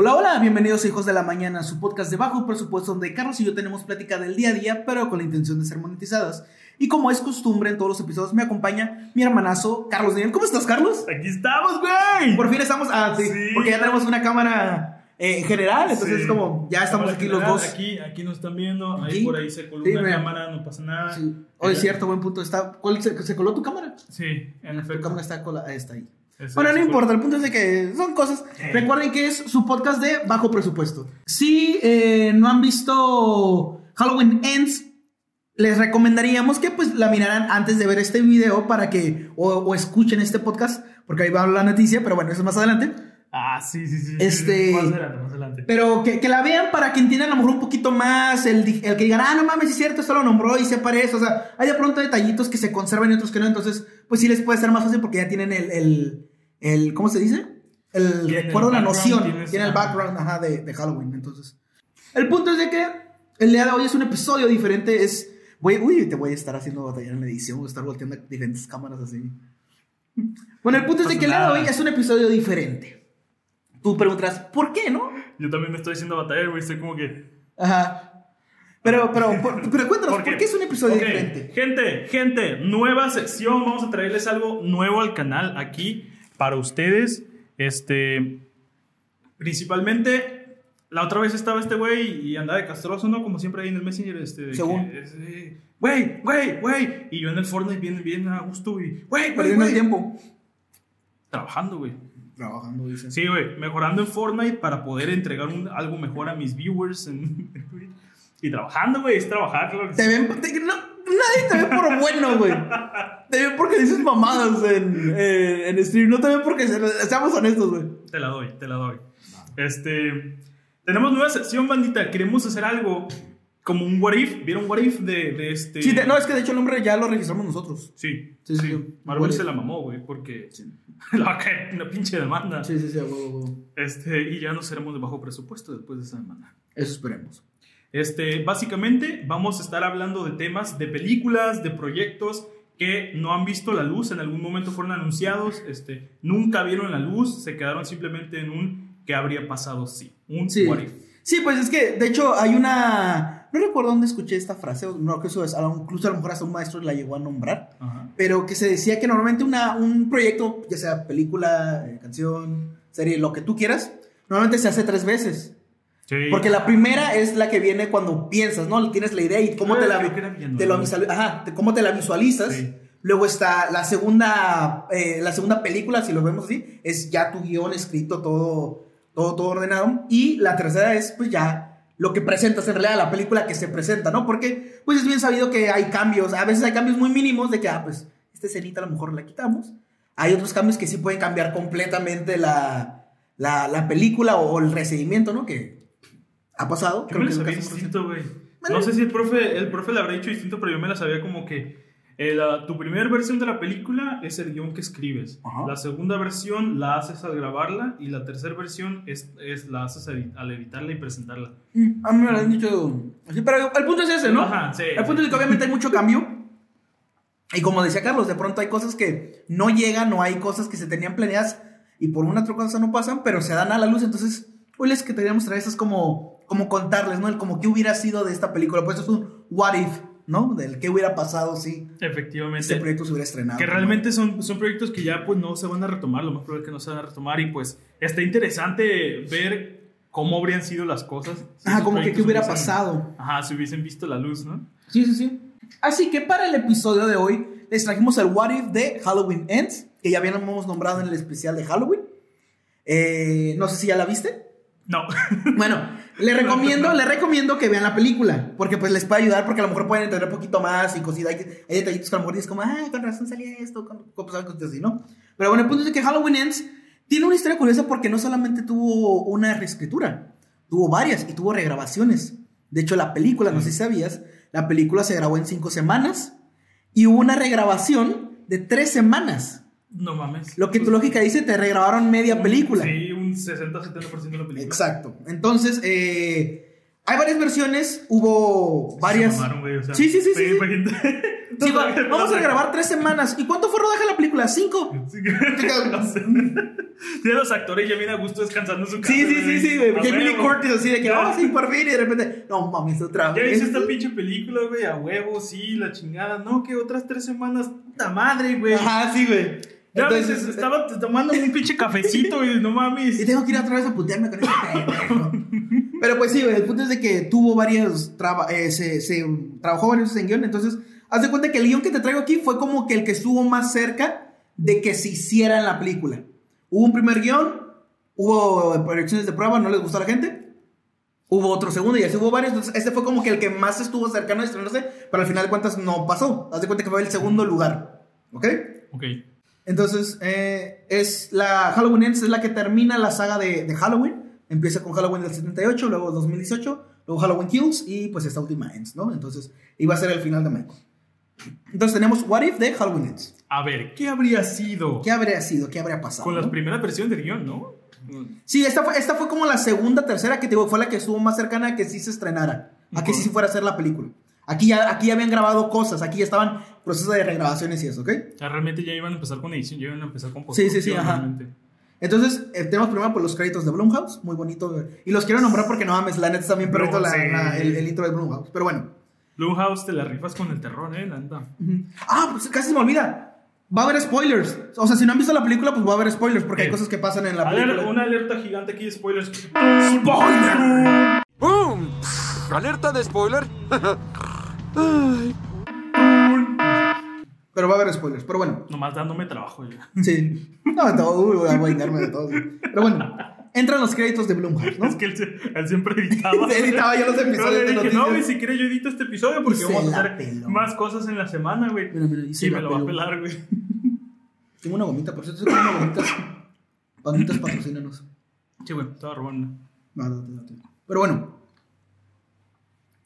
Hola, hola, bienvenidos a Hijos de la Mañana, su podcast de bajo presupuesto donde Carlos y yo tenemos plática del día a día, pero con la intención de ser monetizadas. Y como es costumbre en todos los episodios, me acompaña mi hermanazo Carlos Daniel. ¿Cómo estás, Carlos? Aquí estamos, güey. Por fin estamos, ah, sí, Sí. porque ya tenemos una cámara eh, general, entonces Sí. es como, ya estamos aquí los dos. Aquí, aquí nos están viendo. Ahí por ahí se coló una cámara, no pasa nada. Sí. Oh, es cierto, buen punto. Está, ¿cuál se, se coló tu cámara? Sí, en Tu efecto. cámara está, cola, está ahí. Eso Bueno, no importa, el punto es de que son cosas. Recuerden que es su podcast de bajo presupuesto. Si eh, no han visto Halloween Ends, les recomendaríamos que pues la miraran antes de ver este video para que o, o escuchen este podcast, porque ahí va la noticia, pero bueno, eso es más adelante. Ah, sí, sí, sí. Este-. Más adelante, más adelante. Pero que, que la vean para que entiendan a lo mejor un poquito más el, el que digan, ah, no mames, es cierto, esto lo nombró y se parece. O sea, hay de pronto detallitos que se conservan y otros que no. Entonces, pues sí les puede ser más fácil porque ya tienen el, el, el ¿cómo se dice? El recuerdo, la noción. tienes- Tiene el background ajá, de, de Halloween. Entonces, el punto es de que el día de hoy es un episodio diferente. Es, voy, uy, te voy a estar haciendo batallar en la edición, voy a estar volteando diferentes cámaras así. Bueno, el punto es de que el día de hoy es un episodio diferente. Tú preguntarás, ¿por qué, no? Yo también me estoy haciendo batallar, güey. Estoy como que. Ajá. Pero, pero, por- pero cuéntanos, ¿por qué, es un episodio Ok, diferente? Gente, gente, nueva sección. Vamos a traerles algo nuevo al canal aquí para ustedes. Este. Principalmente, la otra vez estaba este güey y andaba de castroso, ¿no? Como siempre ahí en el Messenger. Este, Según. este, Güey, güey, güey. Y yo en el Fortnite bien, bien a gusto, y. Güey, güey, Perdiendo el tiempo. Trabajando, güey. Trabajando, dicen. Sí, güey, mejorando en Fortnite para poder entregar un- algo mejor a mis viewers. en- y trabajando, güey, es trabajar. Te ven, te- no, nadie te ve por bueno, güey. Te ven porque dices mamadas en, eh, en stream. No te ven porque, se- seamos honestos, güey. Te la doy, te la doy. Este. Tenemos nueva sección, bandita. Queremos hacer algo como un what if. ¿Vieron what if de, de este.? Sí, no, es que de hecho el nombre ya lo registramos nosotros. Sí, Sí, sí. sí, sí. Marvel se la mamó, güey, porque le va a caer una pinche demanda. Sí, sí, sí. Este, y ya no seremos de bajo presupuesto después de esa demanda. Eso esperemos. Este, básicamente vamos a estar hablando de temas de películas, de proyectos que no han visto la luz, en algún momento fueron anunciados, este, nunca vieron la luz, se quedaron simplemente en un ¿qué habría pasado si? Un Sí. what if. Sí, pues es que, de hecho, hay una. No recuerdo dónde escuché esta frase, no, que eso es, incluso a lo mejor hasta un maestro la llegó a nombrar. Ajá. pero que se decía que normalmente una, un proyecto, ya sea película, eh, canción, serie, lo que tú quieras, normalmente se hace tres veces. Sí. Porque la primera es la que viene cuando piensas, ¿no? Tienes la idea y cómo te la, te lo ajá, te- cómo te la visualizas. Sí. Luego está la segunda, eh, la segunda película, si lo vemos así, es ya tu guion escrito, todo, todo, todo ordenado. Y la tercera es, pues ya lo que presentas en realidad, la película que se presenta, ¿no? Porque, pues es bien sabido que hay cambios, a veces hay cambios muy mínimos de que, ah, pues, esta escenita a lo mejor la quitamos. Hay otros cambios que sí pueden cambiar completamente la, la, la película o el recibimiento, ¿no? Que ha pasado. Yo me la que sabía distinto, güey. No sé si el profe, el profe la habrá dicho distinto, pero yo me la sabía como que eh, la- tu primera versión de la película es el guion que escribes. Ajá. La segunda versión la haces al grabarla y la tercera versión es, es la haces al, al editarla y presentarla. Mm, A mí me lo han dicho así, pero el punto es ese, ¿no? Ajá, sí, el punto sí. es que obviamente hay mucho cambio. Y como decía Carlos, de pronto hay cosas que no llegan, no hay cosas que se tenían planeadas y por una otra cosa no pasan, pero se dan a la luz. Entonces, hoy les que traer eso es como, como contarles, ¿no? El como qué hubiera sido de esta película. Pues es un what if, ¿no? Del qué hubiera pasado si Efectivamente. este proyecto se hubiera estrenado. Que ¿no? realmente son, son proyectos que ya pues no se van a retomar, lo más probable es que no se van a retomar y pues está interesante ver cómo habrían sido las cosas. si Ajá, como que qué hubiera hubiesen- pasado. Ajá, si hubiesen visto la luz, ¿no? Sí, sí, sí. Así que para el episodio de hoy les trajimos el What If de Halloween Ends, que ya habíamos nombrado en el especial de Halloween. Eh, no sé si ya la viste. No. Bueno, le recomiendo, le recomiendo que vean la película, porque pues les puede ayudar, porque a lo mejor pueden entender un poquito más y cositas. Hay, hay detallitos que a lo mejor dices como, ah, con razón salía esto, con, con cosas así, ¿no? Pero bueno, el punto es que Halloween Ends tiene una historia curiosa porque no solamente tuvo una reescritura, tuvo varias y tuvo regrabaciones. De hecho, la película, no sé si sabías, la película se grabó en cinco semanas y hubo una regrabación de tres semanas. No mames. Lo que tu lógica dice, te regrabaron media película. Sí, un 60-70% de la película. Exacto. Entonces, eh, Hay varias versiones, hubo varias. Se mamaron, güey, o sea, Sí, sí, sí, sí, vamos a grabar tres semanas. ¿Y cuánto fue rodaje la película? ¿Cinco? No sé. Ya los actores ya vienen a gusto descansando en su casa. Sí, sí, sí, sí, güey. A Jamie Lee huevo. Curtis así de que, Ya. oh, sí, por fin. Y de repente, no mames, otra Ya vez. hice esta pinche película, güey, a huevo, sí, la chingada. No, que otras tres semanas, puta madre, güey. Ajá, sí, güey. Ya Entonces, ves, estaba tomando un pinche cafecito, güey, no Y mames. tengo que ir otra vez a putearme con este pendejo. Pero pues sí, el punto es de que tuvo varios. traba- eh, se, se trabajó varios en guion. Entonces, haz de cuenta que el guion que te traigo aquí fue como que el que estuvo más cerca de que se hiciera en la película. Hubo un primer guion, hubo proyecciones de prueba, no les gustó a la gente. Hubo otro segundo y así hubo varios. Entonces, este fue como que el que más estuvo cercano de estrenarse, pero al final de cuentas no pasó. Haz de cuenta que fue el segundo lugar. ¿Ok? Ok. Entonces, eh, es la Halloween Ends, es la que termina la saga de, de Halloween. Empieza con Halloween del 78, luego 2018, luego Halloween Kills y pues esta última Ends, ¿no? Entonces, iba a ser el final de Michael. Entonces tenemos What If de Halloween Ends. A ver, ¿qué habría sido ¿Qué habría sido? ¿Qué habría pasado? con las no? primeras versiones del guion, no? Sí, esta fue, esta fue como la segunda, tercera que te digo, fue la que estuvo más cercana a que sí se estrenara, a que sí fuera a ser la película. Aquí ya, aquí ya habían grabado cosas, aquí ya estaban en proceso de regrabaciones y eso, ¿ok? O sea, realmente ya iban a empezar con edición, ya iban a empezar con Sí, sí, sí, postproducción, ajá. Entonces, eh, tenemos primero por los créditos de Blumhouse, muy bonito. güey. Y los quiero nombrar porque no mames, la neta está bien perrito la- Sí. la- el, el intro de Blumhouse. Pero bueno. Blumhouse te la rifas con el terror, eh, la neta. Ah, pues casi se me olvida. Va a haber spoilers. O sea, si no han visto la película, pues va a haber spoilers porque hay Sí. cosas que pasan en la A ver, película. una alerta gigante aquí de spoilers. ¡Spoiler! ¡Boom! Alerta de spoiler. Pero va a haber spoilers. Pero bueno, Nomás dándome trabajo ya. sí. No, todo. Uy, voy a vengarme de todo. Pero bueno, entran los créditos de Blumhouse, ¿no? Es que él, siempre editaba. Se editaba yo los episodios Yo le de dije, no, güey, si quieres yo edito este episodio porque vamos a hacer peló. más cosas en la semana, güey. Mira, mira, y se Sí, la me lo va a pelar, güey. Tengo una gomita, por cierto, tengo una gomita. Panitas, patrocínanos. Sí, güey, estaba robando. No, no, no, no. Pero bueno.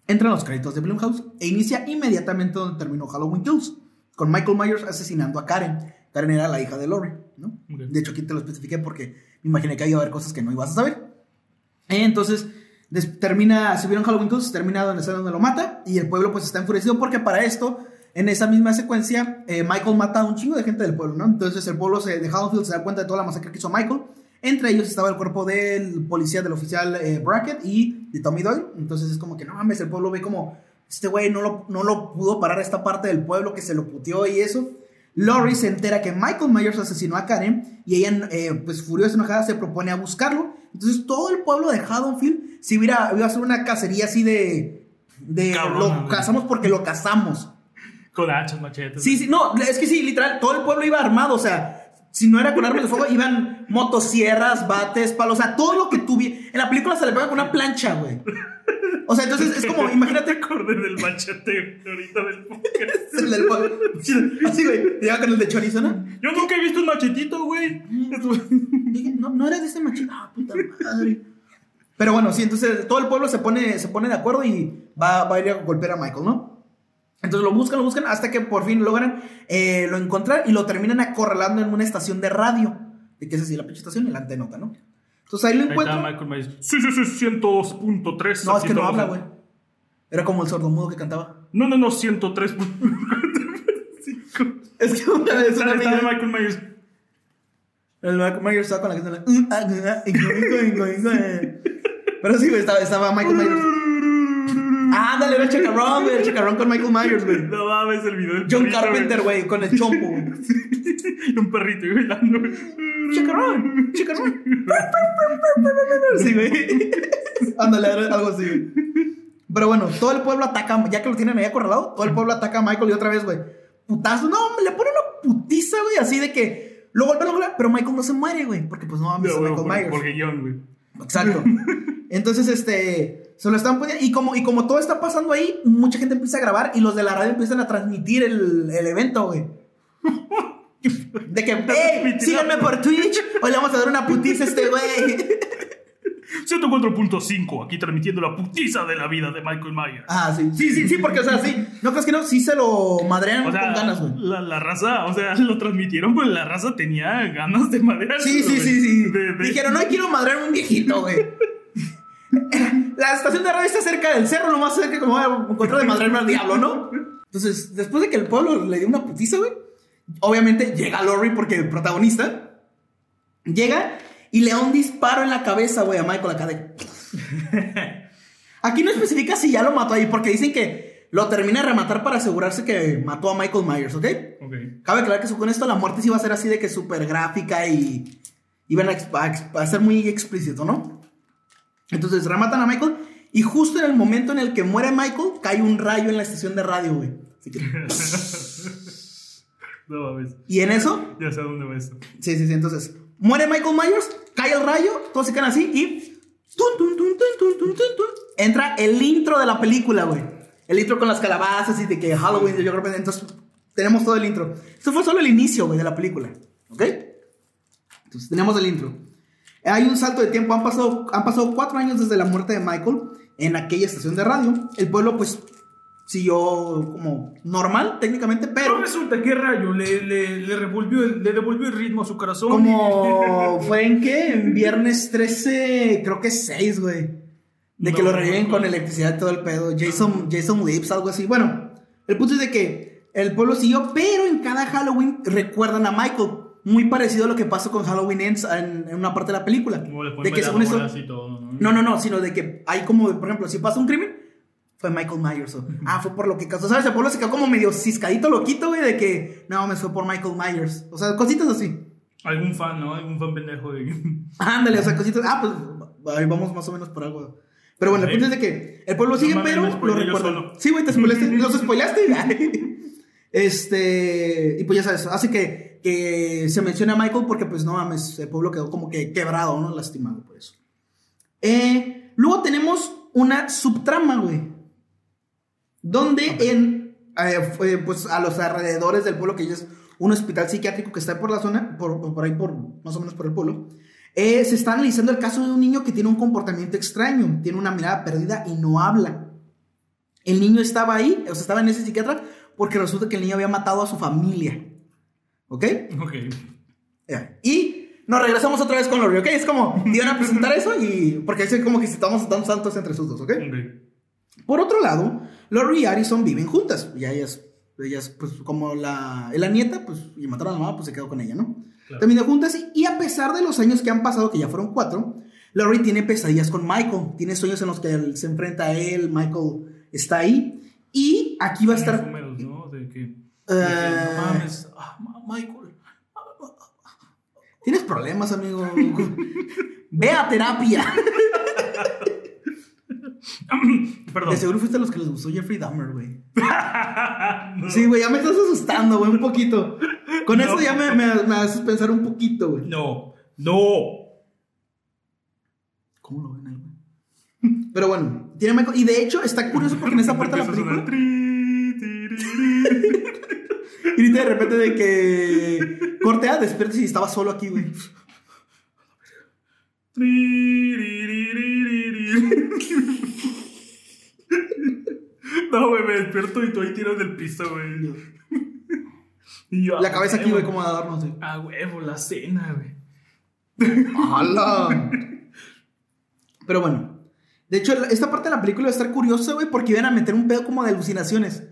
Entran los créditos de Blumhouse e inicia inmediatamente donde terminó Halloween Kills, con Michael Myers asesinando a Karen. Karen era la hija de Laurie, ¿no? De hecho, aquí te lo especifiqué porque me imaginé que iba a haber cosas que no ibas a saber. Entonces, termina, si vieron Halloween Kills, termina donde está donde lo mata y el pueblo pues está enfurecido porque para esto, en esa misma secuencia, eh, Michael mata a un chingo de gente del pueblo, ¿no? Entonces el pueblo se, de Haddonfield se da cuenta de toda la masacre que hizo Michael. Entre ellos estaba el cuerpo del policía, del oficial eh, Brackett y de Tommy Doyle. Entonces es como que no mames, el pueblo ve como este güey no lo, no lo pudo parar a esta parte del pueblo que se lo puteó y eso. Laurie se entera que Michael Myers asesinó a Karen y ella, eh, pues furiosa, enojada, se propone a buscarlo. Entonces todo el pueblo de Haddonfield se iba a, iba a hacer una cacería así de... de lo cazamos porque lo cazamos. Con hachas, machetes. Sí, sí, no, es que sí, literal, todo el pueblo iba armado, o sea, si no era con armas de fuego, iban motosierras, bates, palos, o sea, todo lo que tuviera. En la película se le pega con una plancha, güey. O sea, entonces es como, Te imagínate acordé del machete ahorita del podcast. el del pueblo. Así, güey, llega con el de chorizo, ¿no? Yo nunca he visto un machetito, güey. No, no era de este machito. Ah, puta madre. Pero bueno, sí, entonces todo el pueblo se pone, se pone de acuerdo y va, va a ir a golpear a Michael, ¿no? Entonces lo buscan, lo buscan, hasta que por fin logran eh, lo encontrar y lo terminan acorralando en una estación de radio. De que es así la pinche estación y la antenota, ¿no? Entonces ahí lo Ahí está encuentran. Michael Myers. Sí, sí, sí, 102.3. No, es que no habla, güey. Era como el sordomudo que cantaba. No, no, no, 103.5. Es que una vez una amiga- Michael Myers. El Michael Myers estaba con la canción. de la- Pero sí, güey, estaba, estaba Michael Myers. Ándale, era el chacarrón, güey. El chacarrón con Michael Myers, güey. No mames el video del John perrito, Carpenter, güey, con el chompo, güey. Y un perrito güey, bailando, güey. Chacarrón, chacarrón. Sí, güey. Ándale, algo así, güey. Pero bueno, todo el pueblo ataca, ya que lo tienen ahí acorralado, todo el pueblo ataca a Michael y otra vez, güey. Putazo, no, le pone una putiza, güey, así de que lo golpean, lo golpean, pero Michael no se muere, güey, porque pues no mames, No, güey, Michael por, Myers. por guion, güey. Exacto. Entonces, este, se lo están poniendo. Y como, y como todo está pasando ahí, mucha gente empieza a grabar y los de la radio empiezan a transmitir el, el evento, güey. De que, hey, síganme por Twitch, hoy le vamos a dar una putiza a este güey. 104.5, aquí transmitiendo la putiza de la vida de Michael Myers. Ah, sí, sí, sí, sí, porque, o sea, sí, no crees que no, sí se lo madrean O sea, con ganas, güey. la, la raza, o sea, lo transmitieron, pero la raza tenía ganas de madera. Sí, sí, sí, sí. De- de- Dijeron, no quiero madrear a un viejito, güey. La estación de radio está cerca del cerro, lo más cerca como voy a encontrar de madre al diablo, ¿no? Entonces, después de que el pueblo le dio una putiza, güey, obviamente llega Lori porque el protagonista llega y le da un disparo en la cabeza, güey, a Michael acá de... Aquí no especifica si ya lo mató ahí, porque dicen que lo termina de rematar para asegurarse que mató a Michael Myers, ¿ok? Ok. Cabe aclarar que con esto la muerte sí va a ser así de que súper gráfica y iban a, a ser muy explícito, ¿no? Entonces rematan a Michael y justo en el momento en el que muere Michael, cae un rayo en la estación de radio, güey. Así que... no mames. ¿Y en eso? Ya sé dónde va esto. Sí, sí, sí. Entonces, muere Michael Myers, cae el rayo, todos se quedan así y... Entra el intro de la película, güey. El intro con las calabazas y de que Halloween, yo creo que... Entonces, tenemos todo el intro. Esto fue solo el inicio, güey, de la película. ¿Ok? Entonces, tenemos el intro. Hay un salto de tiempo, han pasado, han pasado cuatro años desde la muerte de Michael en aquella estación de radio. El pueblo, pues, siguió como normal, técnicamente, Pero pero resulta que Rayo le, le, le, revolvió le devolvió el ritmo a su corazón. como fue en qué? En viernes 13, creo que 6, güey. De que No, lo reviven no, con no. electricidad y todo el pedo. Jason, Jason Lips, algo así. Bueno, el punto es de que el pueblo siguió, pero en cada Halloween recuerdan a Michael. Muy parecido a lo que pasó con Halloween Ends en, en una parte de la película. De que veladoras y todo, ¿no? No, no, no, sino de que hay como, por ejemplo, si pasa un crimen, fue Michael Myers. o- ah, fue por lo que causó. ¿Sabes? El pueblo se quedó como medio ciscadito, loquito, güey, de que no, me fue por Michael Myers. O sea, cositas así. Algún fan, ¿no? Algún fan pendejo de... Ándale, o sea, cositas. Ah, pues ahí vamos más o menos por algo. Pero bueno, el punto es de que el pueblo No sigue, mames, pero lo solo. Sí, güey, te spoileaste. ¿Los spoileaste? este. Y pues ya sabes, hace que, que se mencione a Michael porque, pues no mames, el pueblo quedó como que quebrado, ¿no? Lastimado por eso. Eh, luego tenemos una subtrama, güey. Donde en. eh, pues a los alrededores del pueblo, que ya es un hospital psiquiátrico que está por la zona, por, por ahí, por más o menos por el pueblo. Eh, se está analizando el caso de un niño que tiene un comportamiento extraño, tiene una mirada perdida y no habla. El niño estaba ahí, o sea, estaba en ese psiquiatra, porque resulta que el niño había matado a su familia. ¿Ok? Ok. Ya. Y nos regresamos otra vez con Lori, ¿ok? Es como, iban a presentar eso y. Porque es como que si estamos dando saltos entre sus dos, ¿ok? Ok. Por otro lado, Lori y Harrison viven juntas. Y ellas, ellas pues como la, la nieta, pues, y mataron a la mamá, pues se quedó con ella, ¿no? Claro. Viven juntas y, y a pesar de los años que han pasado, que ya fueron cuatro, Lori tiene pesadillas con Michael. Tiene sueños en los que él se enfrenta a él, Michael está ahí. Y aquí va a estar... Eh, no mames. Ah, Michael. Tienes problemas, amigo. Ve a terapia. Perdón. De seguro fuiste a los que les gustó Jeffrey Dahmer, güey. No. Sí, güey, ya me estás asustando, güey, un poquito. Con No. esto ya me, me, me haces pensar un poquito, güey. No. No. ¿Cómo lo ven ahí, güey? Pero bueno, tiene Michael. Y de hecho, está curioso porque en esta parte de la película. Y ahorita de repente de que. Cortea, despiertas y estaba solo aquí, güey. No, güey, me despierto y tú ahí tiras del piso, güey. Y yo, La cabeza aquí, güey, como a darnos, güey. Ah, huevo, la cena, güey. ¡Hala! Pero bueno. De hecho, esta parte de la película va a estar curiosa, güey, porque iban a meter un pedo como de alucinaciones.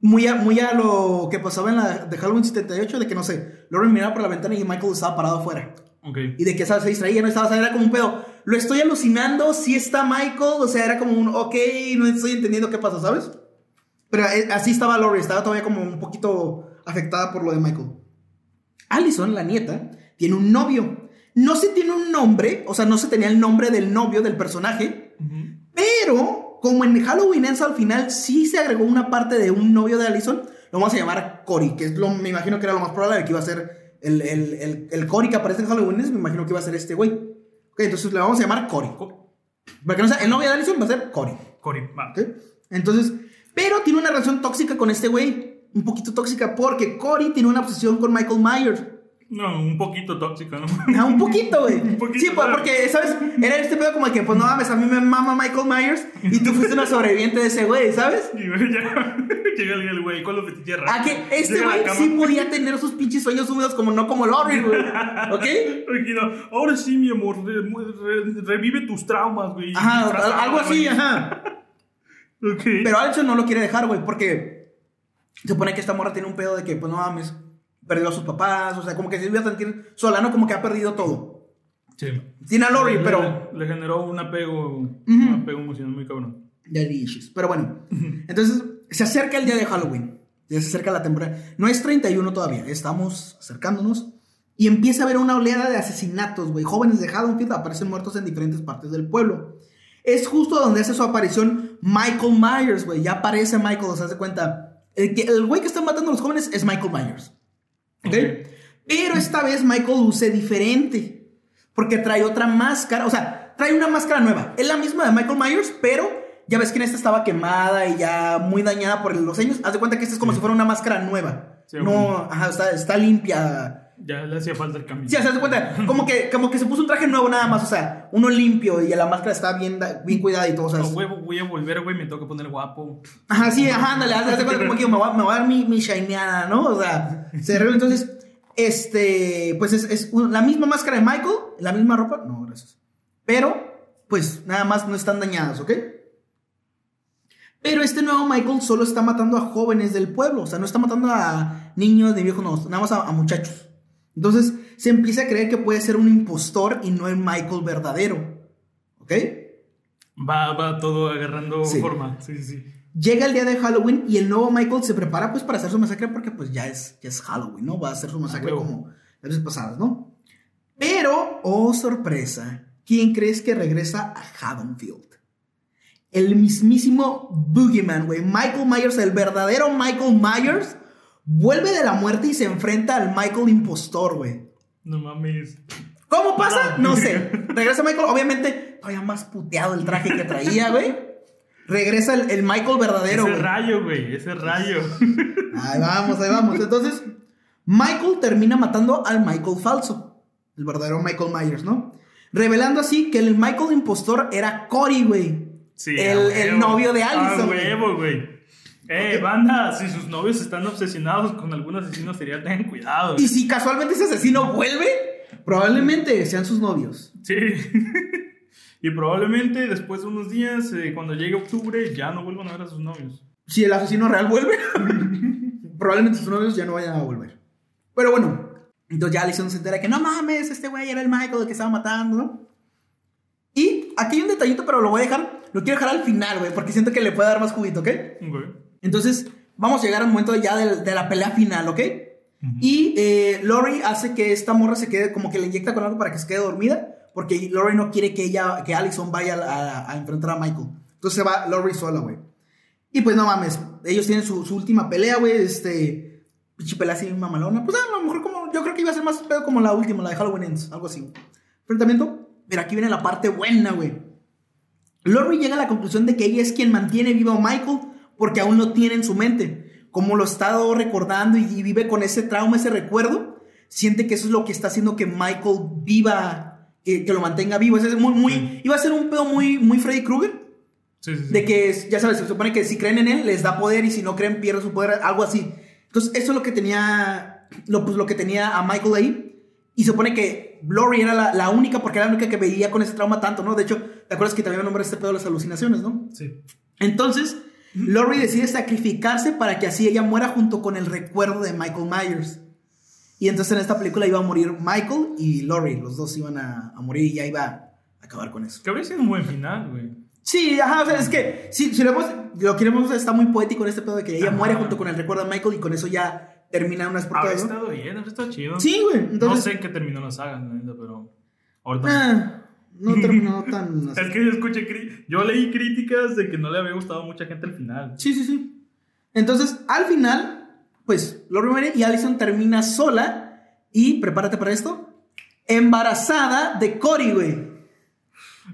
Muy a, muy a lo que pasaba en la de Halloween 78, de que no sé, Lauren miraba por la ventana y Michael estaba parado afuera. Ok. Y de que se distraía, no estaba, era como un pedo. Lo estoy alucinando, sí está Michael, o sea, era como un, ok, no estoy entendiendo qué pasa, ¿sabes? Pero eh, así estaba Laurie, estaba todavía como un poquito afectada por lo de Michael. Allison, la nieta, tiene un novio. No se tiene un nombre, o sea, no se tenía el nombre del novio del personaje, pero como en Halloween Ends al final sí se agregó una parte de un novio de Allison, lo vamos a llamar Cory, que es lo, me imagino que era lo más probable que iba a ser el, el, el, el Cory que aparece en Halloween Ends, me imagino que iba a ser este güey. Ok, entonces le vamos a llamar Cory. Co- Para que no sea, el novio de Allison va a ser Cory. Cory, va. ¿ok? Entonces, pero tiene una relación tóxica con este güey. Un poquito tóxica porque Cory tiene una obsesión con Michael Myers. No, un poquito tóxica, ¿no? Ah, un poquito, güey. Un poquito, Sí, pues, claro. porque, ¿sabes? Era este pedo como de que, pues no mames, a mí me mama Michael Myers y tú fuiste una sobreviviente de ese güey, ¿sabes? Y güey, ya llega el el güey con los de tierra. A que este güey sí podía tener sus pinches sueños húmedos como no como Laurie, güey. ¿Ok? Tranquilo. Ahora sí, mi amor, re- re- revive tus traumas, güey. Ajá, algo así, güey. ajá. Ok. Pero Alison no lo quiere dejar, güey, porque se supone que esta morra tiene un pedo de que, pues no mames, perdió a sus papás, o sea, como que se iba a sentir sola, ¿no? Como que ha perdido todo. Sí. Tiene a Laurie, Le- pero... Le, le generó un apego, un apego emocional muy cabrón. Issues. Pero bueno, entonces se acerca el día de Halloween. Ya se acerca la temporada. No es 31 todavía, estamos acercándonos. Y empieza a haber una oleada de asesinatos, güey. Jóvenes de Haddonfield aparecen muertos en diferentes partes del pueblo. Es justo donde hace su aparición Michael Myers, güey. Ya aparece Michael, se cuenta. El, que- el güey que está matando a los jóvenes es Michael Myers. ¿Ok? Ok. Pero esta vez Michael luce diferente. Porque trae otra máscara. O sea, trae una máscara nueva. Es la misma de Michael Myers, pero ya ves que en esta estaba quemada y ya muy dañada por los años. Haz de cuenta que esta es como si fuera una máscara nueva. Sí, no, ajá, está, está limpia. Ya le hacía falta el cambio. Sí, o sea, cuenta, como que, como que se puso un traje nuevo nada más. O sea, uno limpio y la máscara está bien, bien cuidada y todo. O sea, No, güey, voy a volver, güey, me tengo que poner guapo. Ajá, sí, ajá, ándale, de cuenta como que me voy, a- me voy a dar mi, mi shineada, ¿no? O sea, se arregla. Entonces, este, pues es, es un- la misma máscara de Michael, la misma ropa, no, gracias. Pero, pues nada más no están dañadas, ¿ok? Pero este nuevo Michael solo está matando a jóvenes del pueblo, o sea, no está matando a niños ni viejos, no, nada más a, a muchachos. Entonces, se empieza a creer que puede ser un impostor y no el Michael verdadero, ¿ok? Va, va todo agarrando Sí. forma. Sí, sí, sí. Llega el día de Halloween y el nuevo Michael se prepara pues para hacer su masacre porque pues ya es, ya es Halloween, ¿no? Va a hacer su masacre Ah, como las veces pasadas, ¿no? Pero, oh sorpresa, ¿quién crees que regresa a Haddonfield? El mismísimo Boogeyman, güey. Michael Myers, el verdadero Michael Myers, vuelve de la muerte y se enfrenta al Michael impostor, güey. No mames. ¿Cómo pasa? No. No sé. Regresa Michael, obviamente, todavía más puteado el traje que traía, güey. Regresa el, el Michael verdadero, ese rayo, güey, ese rayo. Ahí vamos, ahí vamos. Entonces, Michael termina matando al Michael falso, el verdadero Michael Myers, ¿no? Revelando así que el Michael impostor era Cory, güey. Sí, El- el novio de Allison, A güey. huevo, güey. Eh, banda, si sus novios están obsesionados con algún asesino serial, tengan cuidado. Y si casualmente ese asesino vuelve, probablemente sean sus novios. Sí. y probablemente después de unos días, eh, cuando llegue octubre, ya no vuelvan a ver a sus novios. Si el asesino real vuelve, probablemente sus novios ya no vayan a volver. Pero bueno, entonces ya Alison se entera que no mames, este güey era el Michael el que estaba matando, ¿no? Y aquí hay un detallito, pero lo voy a dejar, lo quiero dejar al final, güey, porque siento que le puede dar más juguito, ¿ok? Ok. Entonces, vamos a llegar al momento ya de, de la pelea final, ¿ok? Y eh, Lori hace que esta morra se quede, como que le inyecta con algo para que se quede dormida, porque Lori no quiere que ella, que Allison vaya a, a- a enfrentar a Michael. Entonces se va Lori sola, güey. Y pues no mames, ellos tienen su, su última pelea, güey, este... Pinche pelea así mamalona. Pues a lo mejor como, yo creo que iba a ser más pedo como la última, la de Halloween Ends, algo así. Enfrentamiento. Pero aquí viene la parte buena, güey. Lori llega a la conclusión de que ella es quien mantiene vivo a Michael porque aún lo tiene en su mente. Como lo ha estado recordando y, y vive con ese trauma, ese recuerdo, siente que eso es lo que está haciendo que Michael viva, que, que lo mantenga vivo. Ese es muy, muy, iba a ser un pedo muy, muy Freddy Krueger. Sí, sí, sí. De que, ya sabes, se supone que si creen en él, les da poder y si no creen, pierde su poder, algo así. Entonces, eso es lo que tenía, lo, pues, lo que tenía a Michael ahí. Y se supone que Lori era la, la única, porque era la única que veía con ese trauma tanto, ¿no? De hecho, ¿te acuerdas que también nombré este pedo de las alucinaciones, no? Sí. Entonces, Lori decide sacrificarse para que así ella muera junto con el recuerdo de Michael Myers. Y entonces en esta película iba a morir Michael y Lori, los dos iban a, a morir y ya iba a acabar con eso. Que habría sido un buen final, güey. Sí, ajá, o sea, es que si, si lo, lo queremos, está muy poético en este pedo de que ella Ajá. muere junto con el recuerdo de Michael y con eso ya termina una vez por Habría ¿no? estado bien, habría estado chido. Sí, güey, No entonces... sé en qué terminó la saga, pero. Ahorita. ah, no terminó tan... así. Es que yo escuché. Yo leí críticas de que no le había gustado a mucha gente al final. Sí, sí, sí. Entonces, al final, pues, Lori muere y Allison termina sola y, prepárate para esto, embarazada de Cory, güey.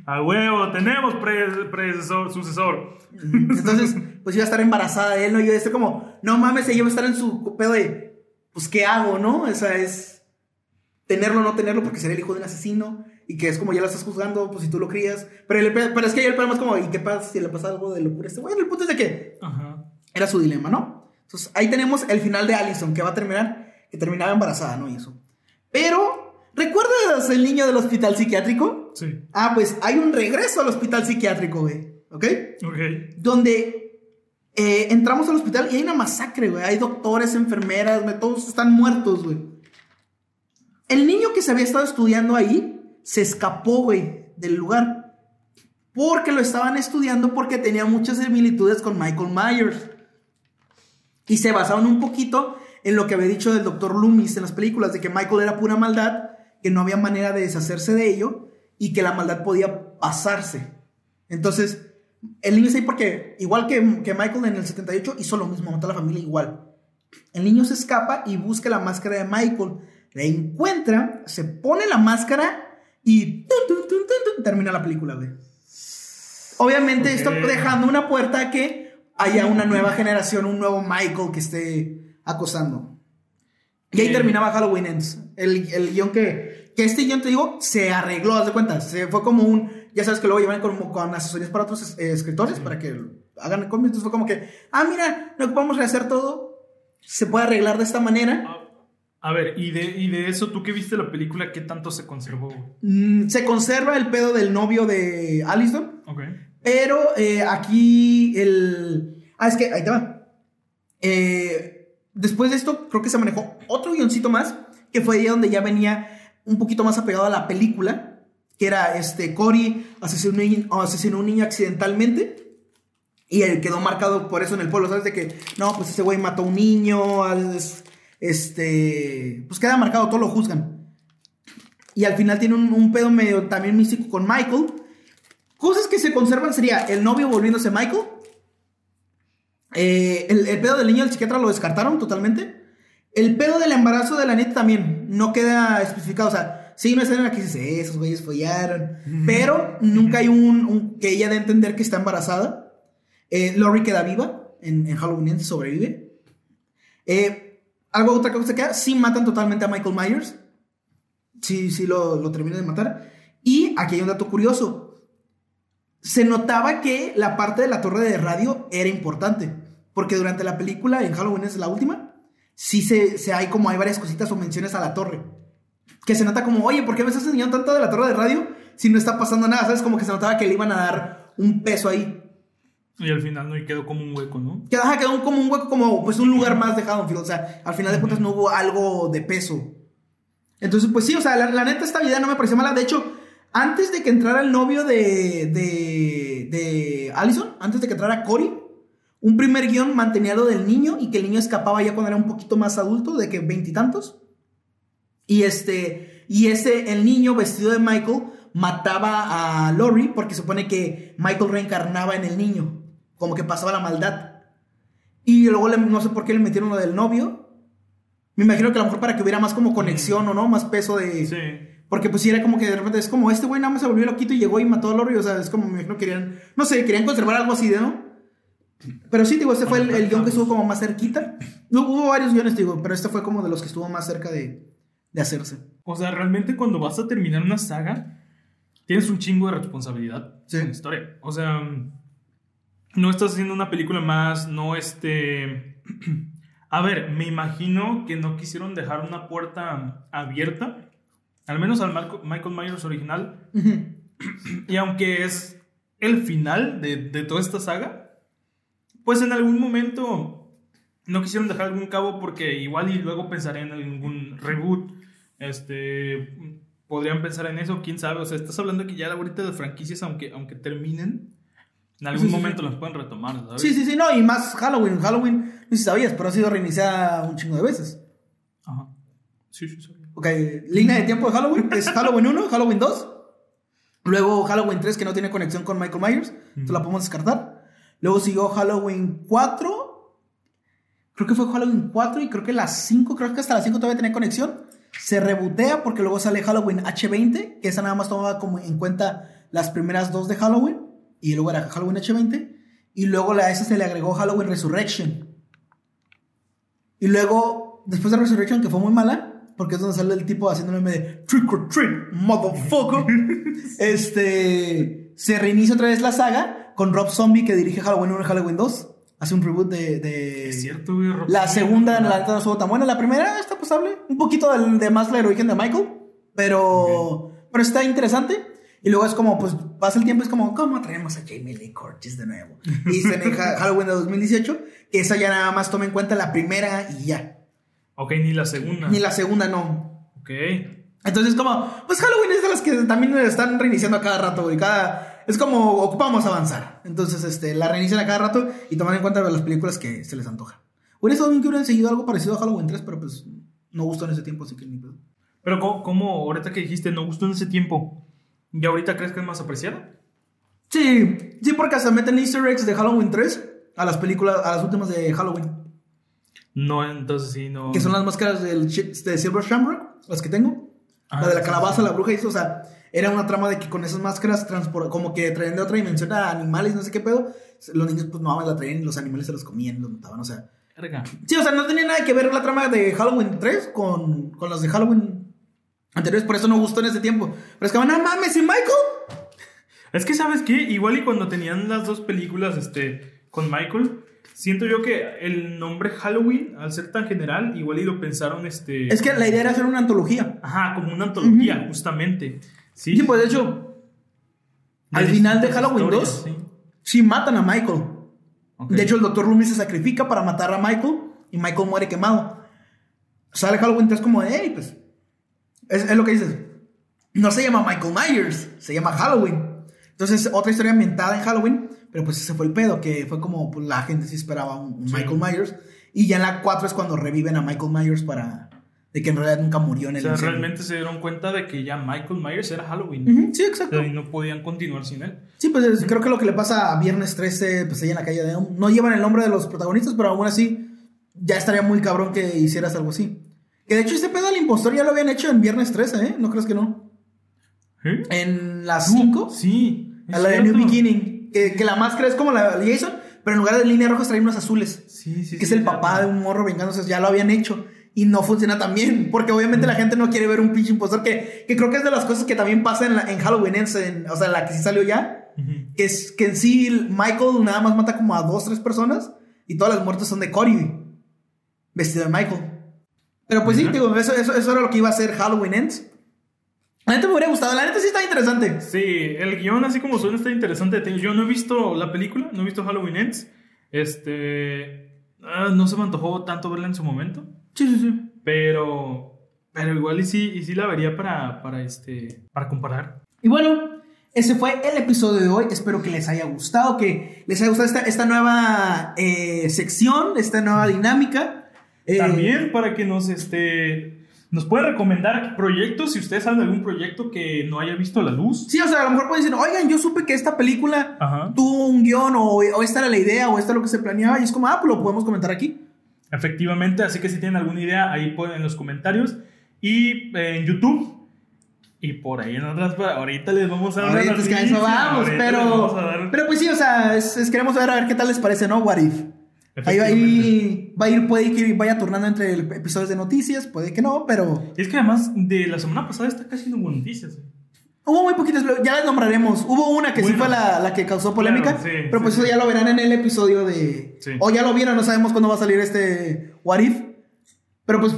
A huevo, tenemos pre- predecesor, sucesor. Entonces, pues iba a estar embarazada de él, ¿no? Y yo estoy como, no mames, ella va a estar en su pedo de, pues, ¿qué hago, no? O sea, es... tenerlo o no tenerlo porque sería el hijo de un asesino y que es como ya lo estás juzgando, pues si tú lo crías. Pero, el, pero es que ahí el problema es como, ¿y qué pasa si le pasa algo de locura a este? Bueno, el punto es de que Ajá. era su dilema, ¿no? Entonces ahí tenemos el final de Allison, que va a terminar, que terminaba embarazada, ¿no? Y eso. Pero, ¿recuerdas el niño del hospital psiquiátrico? Sí. Ah, pues hay un regreso al hospital psiquiátrico, güey. ¿Ok? Ok. Donde eh, entramos al hospital y hay una masacre, güey. Hay doctores, enfermeras, güey, todos están muertos, güey. El niño que se había estado estudiando ahí se escapó, güey, del lugar. Porque lo estaban estudiando porque tenía muchas similitudes con Michael Myers. Y se basaron un poquito en lo que había dicho del doctor Loomis en las películas, de que Michael era pura maldad, que no había manera de deshacerse de ello y que la maldad podía pasarse. Entonces, el niño está ahí porque, igual que, que Michael en el 78, hizo lo mismo, mató a la familia igual. El niño se escapa y busca la máscara de Michael. La encuentra, se pone la máscara y tun, tun, tun, tun, tun, termina la película, güey. Obviamente, Ok. esto dejando una puerta a que haya una nueva generación, un nuevo Michael que esté acosando. Y ahí terminaba Halloween Ends. El, el guion que, que este guion, te digo, se arregló, haz de cuenta. Se fue como un. Ya sabes que luego llevan con, con asesorías para otros eh, escritores para que hagan cómics. Entonces fue como que, ah, mira, no ocupamos rehacer todo. Se puede arreglar de esta manera. A- ver, y de, y de eso, tú que viste la película, ¿qué tanto se conservó? Mm, se conserva el pedo del novio de Allison. Ok. Pero eh, aquí el. Ah, es que ahí te va. Eh, después de esto, creo que se manejó otro guioncito más, que fue ahí donde ya venía un poquito más apegado a la película, que era este Cory asesinó, un niño- asesinó a un niño accidentalmente. Y él quedó marcado por eso en el pueblo, ¿sabes? De que, no, pues ese güey mató a un niño, es- este, pues queda marcado, todo lo juzgan. Y al final tiene un, un pedo medio también místico con Michael. Cosas que se conservan sería el novio volviéndose Michael. Eh, el, el pedo del niño del psiquiatra lo descartaron totalmente. El pedo del embarazo de la neta también no queda especificado. O sea, sí hay una escena en la que dices, "Eh, esos güeyes follaron. Pero nunca hay un, un- que ella dé a entender que está embarazada. Eh, Lori queda viva en, en Halloween sobrevive. Eh, algo otra cosa que sí matan totalmente a Michael Myers. Sí, sí lo, lo terminan de matar. Y aquí hay un dato curioso. Se notaba que la parte de la torre de radio era importante. Porque durante la película, en Halloween es la última, sí se, se hay como hay varias cositas o menciones a la torre. Que se nota como, oye, ¿por qué me estás enseñando tanto de la torre de radio si no está pasando nada? ¿Sabes? Como que se notaba que le iban a dar un peso ahí. Y al final no y quedó como un hueco, ¿no? Que ajá, quedó como un hueco, como pues un lugar más de Haddonfield. O sea, al final de cuentas no hubo algo de peso. Entonces, pues sí, o sea, la, neta esta idea no me pareció mala. De hecho, antes de que entrara el novio de, de, de Allison, antes de que entrara Cory, un primer guion mantenía lo del niño y que el niño escapaba ya cuando era un poquito más adulto, de que veintitantos. Y este, y ese, el niño vestido de Michael mataba a Lori porque supone que Michael reencarnaba en el niño, como que pasaba la maldad. Y luego le- no sé por qué le metieron lo del novio. Me imagino que a lo mejor para que hubiera más como conexión o no, más peso de... Sí. Porque pues sí era como que de repente es como este güey nada más se volvió loquito y llegó y mató a Lori. O sea, es como me imagino que querían, no sé, querían conservar algo así de, ¿no? Pero sí, digo, este fue el, el guion que estuvo como más cerquita. Hubo varios guiones, digo, pero este fue como de los que estuvo más cerca de, de hacerse. O sea, realmente cuando vas a terminar una saga, tienes un chingo de responsabilidad Sí. en la historia. O sea, no estás haciendo una película más, no este... A ver, me imagino que no quisieron dejar una puerta abierta, al menos al Michael Myers original, y aunque es el final de, de toda esta saga, pues en algún momento no quisieron dejar algún cabo porque igual y luego pensarían en algún reboot. Este, podrían pensar en eso, quién sabe. O sea, estás hablando que ya ahorita las franquicias, aunque, aunque terminen, en algún Sí, momento sí. las pueden retomar, ¿sabes? Sí, sí, sí, no, y más Halloween. Halloween, no sé si sabías, pero ha sido reiniciada un chingo de veces. Ajá. Sí, sí, sí. Ok, línea de tiempo de Halloween es Halloween 1, Halloween 2. Luego Halloween 3 que no tiene conexión con Michael Myers. Entonces la podemos descartar. Luego siguió Halloween 4. Creo que fue Halloween 4 y creo que las 5, creo que hasta las 5 todavía tenía conexión. Se rebotea porque luego sale Halloween H20, que esa nada más tomaba como en cuenta las primeras dos de Halloween. Y luego era Halloween H20. Y luego a esa se le agregó Halloween Resurrection. Y luego, después de Resurrection, que fue muy mala, porque es donde sale el tipo haciendo el meme de Trick or Treat, motherfucker. este. Se reinicia otra vez la saga con Rob Zombie que dirige Halloween 1 y Halloween 2. Hace un reboot de. de- Es cierto, güey. Rob La segunda, la neta, no estuvo tan buena. La primera está pasable. Un poquito de, más la origen de Michael. Pero. Pero está interesante. Y luego es como, pues pasa el tiempo, es como, ¿cómo traemos a Jamie Lee Curtis de nuevo? Y se Ha- Halloween de 2018, que esa ya nada más toma en cuenta la primera y ya. Ok, ni la segunda. Ni la segunda no. Ok. Entonces, como, pues Halloween es de las que también están reiniciando a cada rato, güey. Cada, es como, ocupamos avanzar. Entonces, este, la reinician a cada rato y toman en cuenta las películas que se les antoja. Hubiera estado bien que hubieran seguido algo parecido a Halloween 3, pero pues no gustó en ese tiempo, así que ni pedo. Pero ¿cómo, cómo ahorita que dijiste no gustó en ese tiempo? ¿Y ahorita crees que es más apreciada? Sí, sí, porque hasta meten easter eggs de Halloween 3 a las películas, a las últimas de Halloween. No, entonces sí, no. Que son las máscaras del, de Silver Shamrock, las que tengo. Ah, la de la calabaza, sí. la bruja y eso, o sea, era una trama de que con esas máscaras como que traían de otra dimensión a animales, no sé qué pedo. Los niños pues no la traían y los animales se los comían, los mataban, o sea. Sí, o sea, no tenía nada que ver la trama de Halloween 3 con, con las de Halloween anteriores, por eso no gustó en ese tiempo. Pero es que, no mames, ¿y Michael? Es que, ¿sabes qué? Igual y cuando tenían las dos películas este, con Michael, siento yo que el nombre Halloween, al ser tan general, igual y lo pensaron este... Es que la idea era hacer una antología. Ajá, como una antología, justamente. Sí, Sí, pues de hecho, De al final de Halloween historias, 2, sí. sí matan a Michael. De hecho, el doctor Loomis se sacrifica para matar a Michael y Michael muere quemado. Sale Halloween 3 como de, hey, pues. Es, es lo que dices. No se llama Michael Myers, se llama Halloween. Entonces, otra historia ambientada en Halloween, pero pues ese fue el pedo, que fue como pues, la gente sí esperaba un, un Sí. Michael Myers. Y ya en la 4 es cuando reviven a Michael Myers para. de que en realidad nunca murió en O el sea, incendio. realmente se dieron cuenta de que ya Michael Myers era Halloween. Sí, O exacto. sea, y no podían continuar sin él. Sí, pues es- creo que lo que le pasa a Viernes 13, pues ahí en la calle de no llevan el nombre de los protagonistas, pero aún así ya estaría muy cabrón que hicieras algo así. Que de hecho este pedo del impostor ya lo habían hecho en Viernes 13, ¿eh? ¿No crees que no? ¿Eh? En las 5, Sí. a la de New. Beginning, que, que la máscara es como la de Jason, pero en lugar de líneas rojas trae unos azules, Sí, sí, que es el papá de un morro vengándose, ya lo habían hecho. Y no funciona tan bien, porque obviamente la gente no quiere ver un pinche impostor, que, que creo que es de las cosas que también pasa en, la- en Halloween, Ends, en- o sea, la que sí salió ya, que es que en sí Michael nada más mata como a dos, tres personas y todas las muertes son de Cory vestido de Michael. Pero pues sí, digo, eso, eso, eso era lo que iba a ser Halloween Ends. La neta me hubiera gustado, la neta sí está interesante. Sí, el guion, así como suena, está interesante. Te- Yo no he visto la película, no he visto Halloween Ends. Este. ah, no se me antojó tanto verla en su momento. Sí, sí, sí. Pero. Pero igual y sí, y sí la vería para, para, este, para comparar. Y bueno, ese fue el episodio de hoy. Espero que les haya gustado, que les haya gustado esta, esta nueva eh, sección, esta nueva dinámica. Eh, También para que nos, este, nos pueda recomendar proyectos, si ustedes saben de algún proyecto que no haya visto la luz. Sí, o sea, a lo mejor pueden decir, oigan, yo supe que esta película Ajá. tuvo un guion o, o esta era la idea o esta es lo que se planeaba y es como, ah, pues lo podemos comentar aquí. Efectivamente, así que si tienen alguna idea, ahí ponen en los comentarios. Y eh, en YouTube. Y por ahí en otras. Ahorita les vamos a dar. una Ahorita es que eso vamos, les vamos pero, dar- pero pues sí, o sea, es, es- queremos ver a ver qué tal les parece, ¿no? What if. Ahí va, ahí va a ir, puede que vaya turnando entre episodios de noticias, puede que no, pero es que además de la semana pasada está casi no hubo noticias. hubo muy poquitas, ya las nombraremos. Hubo una que sí fue la, la que causó polémica, Claro, sí, pero pues sí. eso ya lo verán en el episodio de... Sí. O ya lo vieron, no sabemos cuándo va a salir este What if. Pero pues,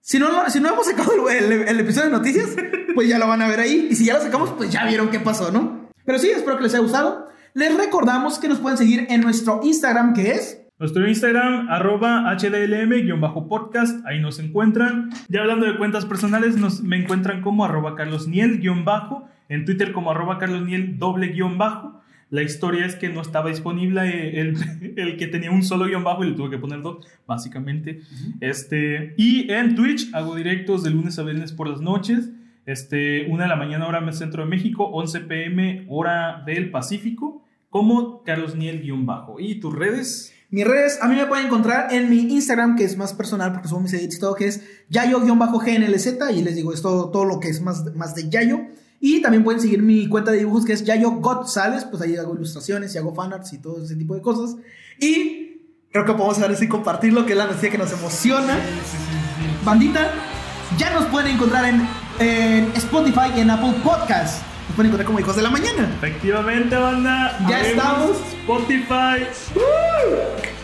si no, si no hemos sacado el, el- el episodio de noticias, pues ya lo van a ver ahí. Y si ya lo sacamos, pues ya vieron qué pasó, ¿no? Pero sí, espero que les haya gustado. Les recordamos que nos pueden seguir en nuestro Instagram, que es... Nuestro Instagram, arroba HDLM-podcast, ahí nos encuentran. Ya hablando de cuentas personales, nos, me encuentran como arroba carlosniel-bajo, en Twitter como arroba carlosniel doble guion bajo. La historia es que no estaba disponible eh, el, el que tenía un solo guion bajo y le tuve que poner dos, básicamente. este, y en Twitch hago directos de lunes a viernes por las noches. Este, una de la mañana hora centro de México, 11 pm hora del Pacífico, como carlosniel-bajo. ¿Y tus redes? Mis redes, a mí me pueden encontrar en mi Instagram, que es más personal porque subo mis edits y todo, que es yayo-gnlz, y les digo, es todo, todo lo que es más, más de yayo. Y también pueden seguir mi cuenta de dibujos, que es yayo González, pues ahí hago ilustraciones y hago fanarts y todo ese tipo de cosas. Y creo que podemos ahora sí compartir lo que es la noticia que nos emociona. Bandita, Ya nos pueden encontrar en, en Spotify y en Apple Podcast. Nos pueden encontrar como Hijos de la Mañana. Efectivamente, banda. Ya Habemos estamos. Spotify.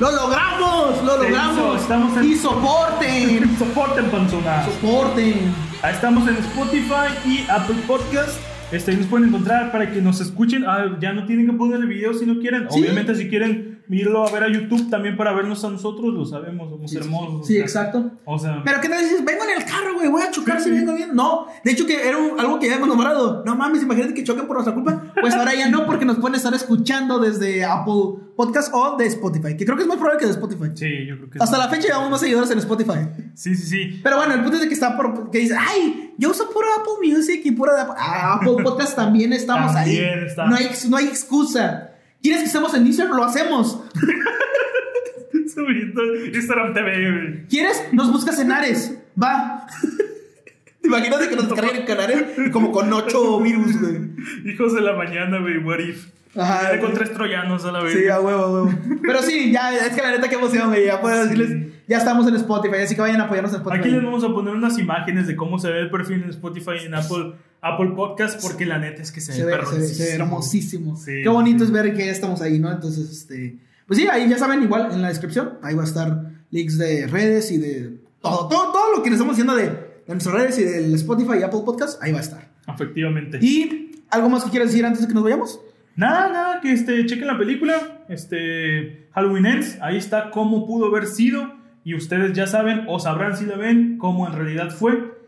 ¡Lo logramos! ¡Lo Se logramos! hizo, estamos en- Y soporten. Soporten, panzona. soporten. Ahí estamos en Spotify y Apple Podcast. Este, ahí nos pueden encontrar para que nos escuchen. Ah, ya no tienen que poner el video si no quieren. Sí. Obviamente, si quieren irlo a ver a YouTube también para vernos a nosotros, lo sabemos, somos hermosos. Sí, exacto. O sea, Pero ¿qué tal dices? Vengo en el carro, güey, voy a chocar si vengo bien. No, de hecho que era un- algo que ya hemos nombrado. No mames, imagínate que choquen por nuestra culpa. Pues ahora ya no, porque nos pueden estar escuchando desde Apple Podcast o de Spotify. Que creo que es más probable que de Spotify. sí, yo creo que Hasta la fecha llevamos más seguidores en Spotify. Sí, sí, sí. Pero bueno, el punto es de que está por. que dice, ay, yo uso puro Apple Music y puro Apple. Ah, Apple Podcast también estamos También ahí. está. No, hay, no hay excusa. ¿Quieres que estemos en Instagram? Lo hacemos. Subiendo Instagram TV, güey. ¿Quieres? Nos buscas en Ares. Va. Imagínate que nos descarguen en Canarias como con ocho virus, güey. Hijos de la mañana, güey. What if? Ajá. Con tres troyanos a la vez. Sí, a huevo, a huevo. Pero sí, ya, es que la neta, qué emoción, güey. Ya puedo decirles, ya estamos en Spotify, así que vayan a apoyarnos en Spotify. Aquí les vamos a poner unas imágenes de cómo se ve el perfil en Spotify y en Apple, Apple Podcast, porque la neta es que se, se ve se ve, se ve hermosísimo. Sí. Qué bonito es ver que ya estamos ahí, ¿no? Entonces, este. Pues sí, ahí ya saben, igual en la descripción, ahí va a estar links de redes y de todo, todo, todo lo que les estamos diciendo de, de nuestras redes y del Spotify y Apple Podcast, ahí va a estar. Efectivamente. ¿Y algo más que quieras decir antes de que nos vayamos? Nada, nada, que este, chequen la película, este, Halloween Ends, ahí está cómo pudo haber sido, y ustedes ya saben, o sabrán si la ven, cómo en realidad fue.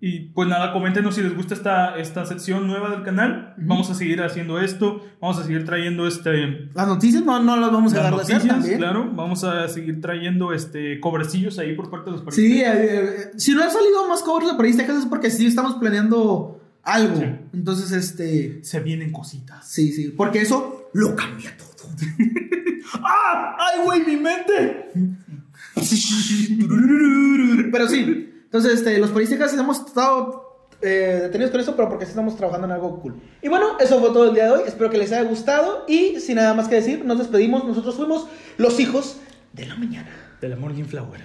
Y pues nada, coméntenos si les gusta esta, esta sección nueva del canal. Vamos a seguir haciendo esto, vamos a seguir trayendo este, Las noticias no, no las vamos a las noticias, también. claro. Vamos a seguir trayendo este cobrecillos ahí por parte de los paristas. Sí, eh, eh, si no han salido más covers de Texas es porque sí estamos planeando algo. Sí. Entonces, este. Se vienen cositas. Sí, sí. Porque eso lo cambia todo. ¡Ah! ¡Ay, güey, mi mente! Pero sí. Entonces, este, los Texas hemos estado eh, detenidos con eso, pero porque sí estamos trabajando en algo cool. Y bueno, eso fue todo el día de hoy. Espero que les haya gustado. Y sin nada más que decir, nos despedimos. Nosotros fuimos los hijos de la mañana. De la Morning Flower.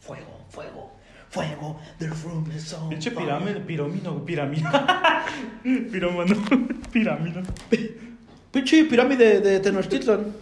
Fuego, fuego, fuego. The room is on Pinche pirámide, pirómino, pirámide. Pirómano, pirámide. Pinche pirámide de Tenochtitlan.